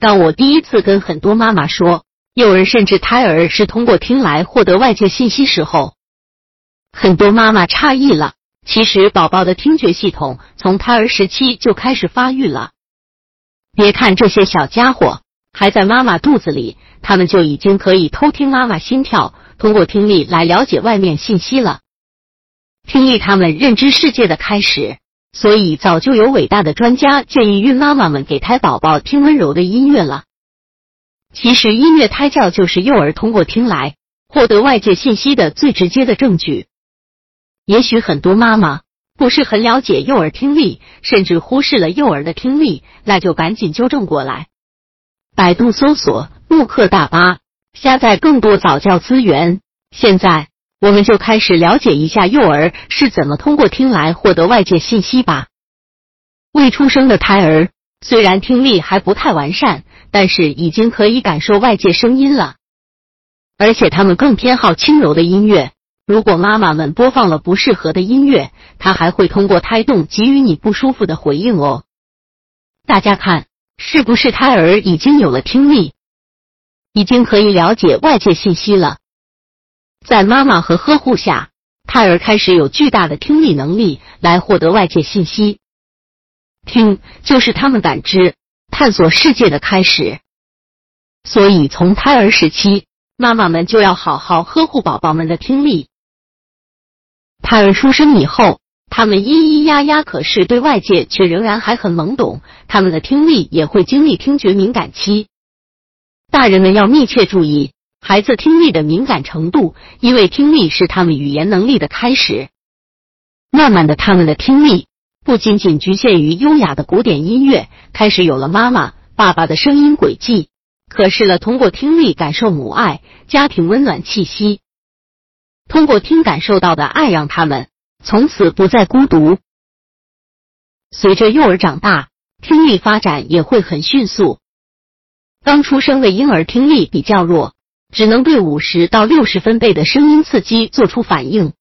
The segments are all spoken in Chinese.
当我第一次跟很多妈妈说，幼儿甚至胎儿是通过听来获得外界信息时候，很多妈妈诧异了。其实，宝宝的听觉系统从胎儿时期就开始发育了。别看这些小家伙还在妈妈肚子里，他们就已经可以偷听妈妈心跳，通过听力来了解外面信息了。听力，他们认知世界的开始。所以，早就有伟大的专家建议孕妈妈们给胎宝宝听温柔的音乐了。其实，音乐胎教就是幼儿通过听来获得外界信息的最直接的证据。也许很多妈妈不是很了解幼儿听力，甚至忽视了幼儿的听力，那就赶紧纠正过来。百度搜索“慕课大巴”，下载更多早教资源。现在我们就开始了解一下幼儿是怎么通过听来获得外界信息吧。未出生的胎儿虽然听力还不太完善，但是已经可以感受外界声音了，而且他们更偏好轻柔的音乐。如果妈妈们播放了不适合的音乐，他还会通过胎动给予你不舒服的回应哦。大家看，是不是胎儿已经有了听力，已经可以了解外界信息了？在妈妈和呵护下，胎儿开始有巨大的听力能力来获得外界信息。听就是他们感知、探索世界的开始，所以从胎儿时期，妈妈们就要好好呵护宝宝们的听力。胎儿出生以后，他们咿咿呀呀，可是对外界却仍然还很懵懂。他们的听力也会经历听觉敏感期。大人们要密切注意孩子听力的敏感程度，因为听力是他们语言能力的开始。慢慢的，他们的听力不仅仅局限于优雅的古典音乐，开始有了妈妈、爸爸的声音轨迹，可是了通过听力感受母爱、家庭温暖气息。通过听感受到的爱，让他们从此不再孤独。随着幼儿长大，听力发展也会很迅速。刚出生的婴儿听力比较弱，只能对五十到六十分贝的声音刺激做出反应。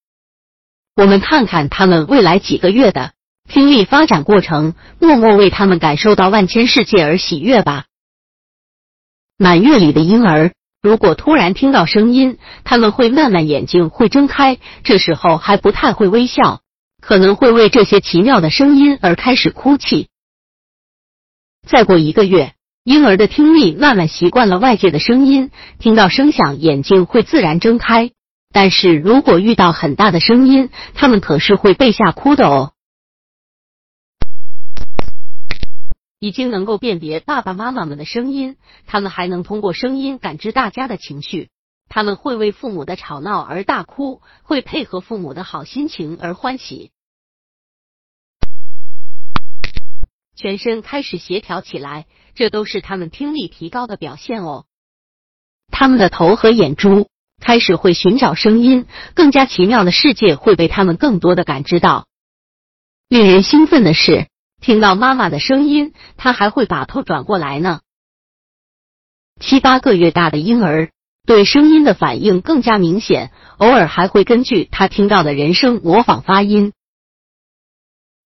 我们看看他们未来几个月的听力发展过程，默默为他们感受到万千世界而喜悦吧。满月里的婴儿。如果突然听到声音，他们会慢慢眼睛会睁开，这时候还不太会微笑，可能会为这些奇妙的声音而开始哭泣。再过一个月，婴儿的听力慢慢习惯了外界的声音，听到声响眼睛会自然睁开。但是如果遇到很大的声音，他们可是会被吓哭的哦。已经能够辨别爸爸妈妈们的声音，他们还能通过声音感知大家的情绪。他们会为父母的吵闹而大哭，会配合父母的好心情而欢喜，全身开始协调起来，这都是他们听力提高的表现哦。他们的头和眼珠开始会寻找声音，更加奇妙的世界会被他们更多的感知到。令人兴奋的是。听到妈妈的声音，他还会把头转过来呢。七八个月大的婴儿对声音的反应更加明显，偶尔还会根据他听到的人声模仿发音。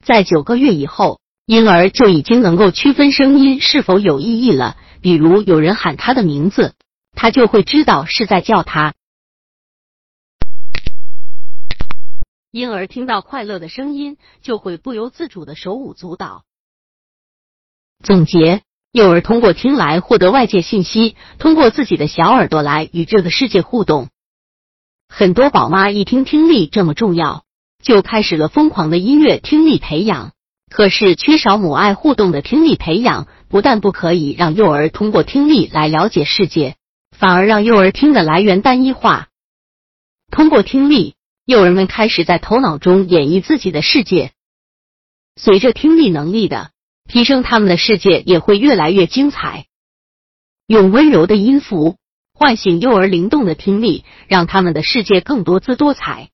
在九个月以后，婴儿就已经能够区分声音是否有意义了。比如有人喊他的名字，他就会知道是在叫他。婴儿听到快乐的声音，就会不由自主的手舞足蹈。总结：幼儿通过听来获得外界信息，通过自己的小耳朵来与这个世界互动。很多宝妈一听听力这么重要，就开始了疯狂的音乐听力培养。可是缺少母爱互动的听力培养，不但不可以让幼儿通过听力来了解世界，反而让幼儿听的来源单一化。通过听力。幼儿们开始在头脑中演绎自己的世界，随着听力能力的提升，他们的世界也会越来越精彩。用温柔的音符唤醒幼儿灵动的听力，让他们的世界更多姿多彩。